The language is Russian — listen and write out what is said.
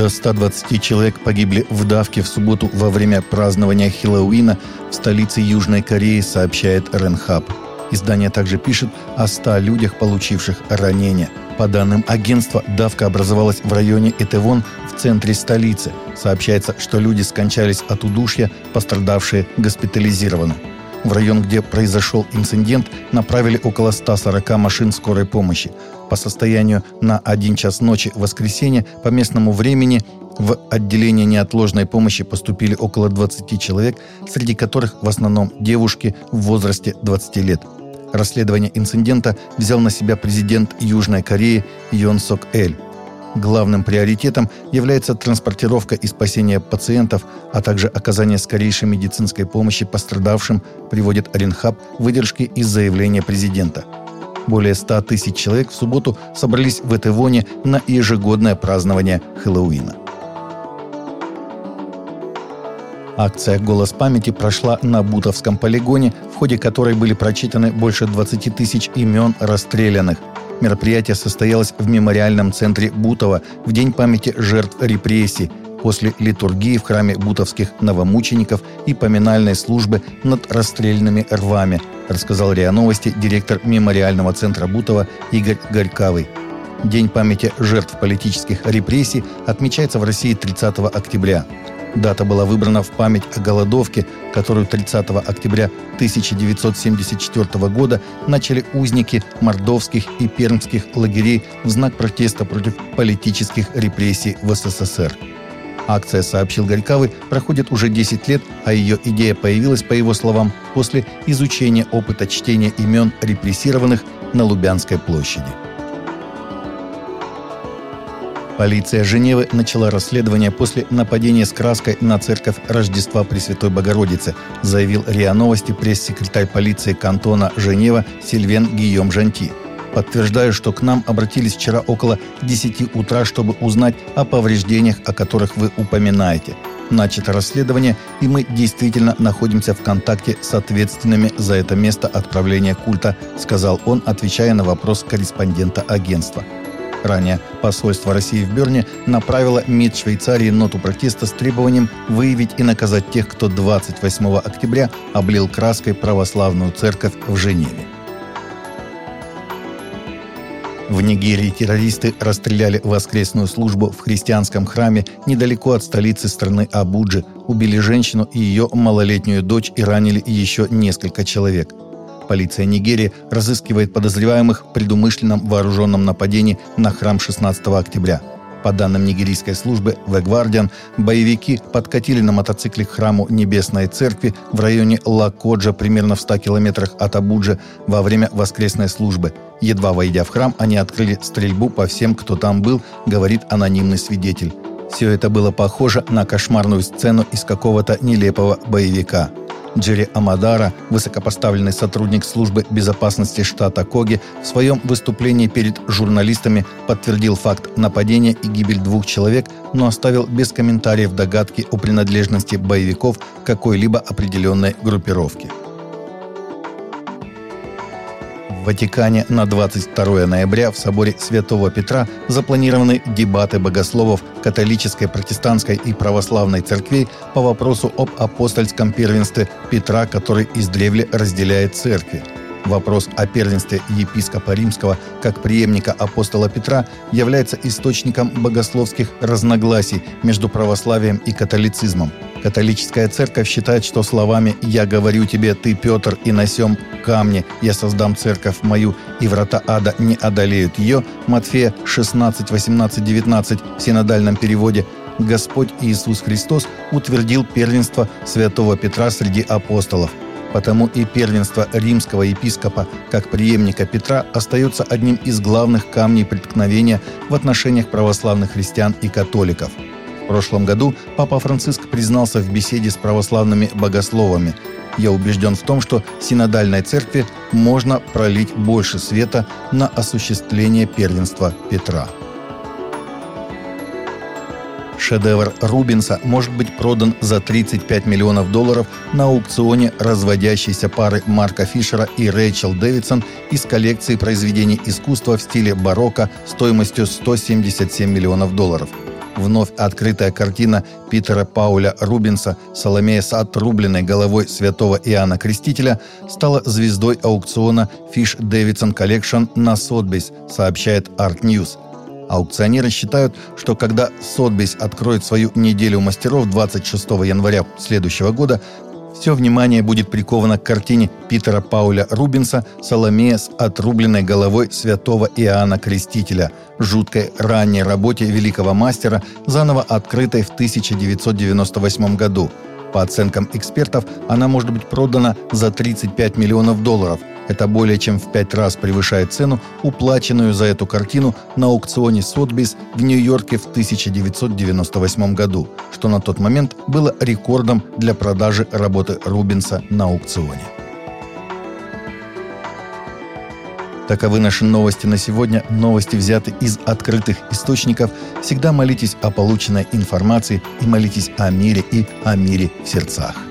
До 120 человек погибли в давке в субботу во время празднования Хэллоуина в столице Южной Кореи, сообщает Ренхаб. Издание также пишет о 100 людях, получивших ранения. По данным агентства, давка образовалась в районе Этевон в центре столицы. Сообщается, что люди скончались от удушья, пострадавшие госпитализированы. В район, где произошел инцидент, направили около 140 машин скорой помощи. По состоянию на 1 час ночи в воскресенье по местному времени в отделение неотложной помощи поступили около 20 человек, среди которых в основном девушки в возрасте 20 лет. Расследование инцидента взял на себя президент Южной Кореи Йон Сок Эль. Главным приоритетом является транспортировка и спасение пациентов, а также оказание скорейшей медицинской помощи пострадавшим, приводит Оренхаб выдержки из заявления президента. Более 100 тысяч человек в субботу собрались в Этевоне на ежегодное празднование Хэллоуина. Акция «Голос памяти» прошла на Бутовском полигоне, в ходе которой были прочитаны больше 20 тысяч имен расстрелянных – Мероприятие состоялось в мемориальном центре Бутова в День памяти жертв репрессий после литургии в храме бутовских новомучеников и поминальной службы над расстрельными рвами, рассказал РИА Новости директор мемориального центра Бутова Игорь Горькавый. День памяти жертв политических репрессий отмечается в России 30 октября. Дата была выбрана в память о голодовке, которую 30 октября 1974 года начали узники мордовских и пермских лагерей в знак протеста против политических репрессий в СССР. Акция, сообщил Горькавый, проходит уже 10 лет, а ее идея появилась, по его словам, после изучения опыта чтения имен репрессированных на Лубянской площади. Полиция Женевы начала расследование после нападения с краской на церковь Рождества Пресвятой Богородицы, заявил РИА Новости пресс-секретарь полиции кантона Женева Сильвен Гийом Жанти. Подтверждаю, что к нам обратились вчера около 10 утра, чтобы узнать о повреждениях, о которых вы упоминаете. Начато расследование, и мы действительно находимся в контакте с ответственными за это место отправления культа, сказал он, отвечая на вопрос корреспондента агентства. Ранее посольство России в Берне направило МИД Швейцарии ноту протеста с требованием выявить и наказать тех, кто 28 октября облил краской православную церковь в Женеве. В Нигерии террористы расстреляли воскресную службу в христианском храме недалеко от столицы страны Абуджи, убили женщину и ее малолетнюю дочь и ранили еще несколько человек – Полиция Нигерии разыскивает подозреваемых в предумышленном вооруженном нападении на храм 16 октября. По данным нигерийской службы The Guardian, боевики подкатили на мотоцикле к храму Небесной Церкви в районе Лакоджа, примерно в 100 километрах от Абуджа, во время воскресной службы. Едва войдя в храм, они открыли стрельбу по всем, кто там был, говорит анонимный свидетель. Все это было похоже на кошмарную сцену из какого-то нелепого боевика. Джерри Амадара, высокопоставленный сотрудник службы безопасности штата Коги, в своем выступлении перед журналистами подтвердил факт нападения и гибель двух человек, но оставил без комментариев догадки о принадлежности боевиков какой-либо определенной группировки. В Ватикане на 22 ноября в соборе Святого Петра запланированы дебаты богословов католической, протестантской и православной церквей по вопросу об апостольском первенстве Петра, который издревле разделяет церкви. Вопрос о первенстве епископа римского как преемника апостола Петра является источником богословских разногласий между православием и католицизмом – Католическая церковь считает, что словами «Я говорю тебе, ты, Петр, и на камне я создам церковь мою, и врата ада не одолеют ее» Матфея 16, 18, 19 в синодальном переводе Господь Иисус Христос утвердил первенство святого Петра среди апостолов. Потому и первенство римского епископа, как преемника Петра, остается одним из главных камней преткновения в отношениях православных христиан и католиков – прошлом году Папа Франциск признался в беседе с православными богословами. «Я убежден в том, что синодальной церкви можно пролить больше света на осуществление первенства Петра». Шедевр Рубинса может быть продан за 35 миллионов долларов на аукционе разводящейся пары Марка Фишера и Рэйчел Дэвидсон из коллекции произведений искусства в стиле барокко стоимостью 177 миллионов долларов – вновь открытая картина Питера Пауля Рубенса «Саломея с отрубленной головой святого Иоанна Крестителя» стала звездой аукциона Fisch Davidson Collection на Сотбейс, сообщает Art News. Аукционеры считают, что когда Сотбейс откроет свою неделю мастеров 26 января следующего года, все внимание будет приковано к картине Питера Пауля Рубинса «Соломея с отрубленной головой святого Иоанна Крестителя», жуткой ранней работе великого мастера, заново открытой в 1998 году. По оценкам экспертов, она может быть продана за 35 миллионов долларов, это более чем в пять раз превышает цену, уплаченную за эту картину на аукционе Сотбис в Нью-Йорке в 1998 году, что на тот момент было рекордом для продажи работы Рубинса на аукционе. Таковы наши новости на сегодня. Новости взяты из открытых источников. Всегда молитесь о полученной информации и молитесь о мире и о мире в сердцах.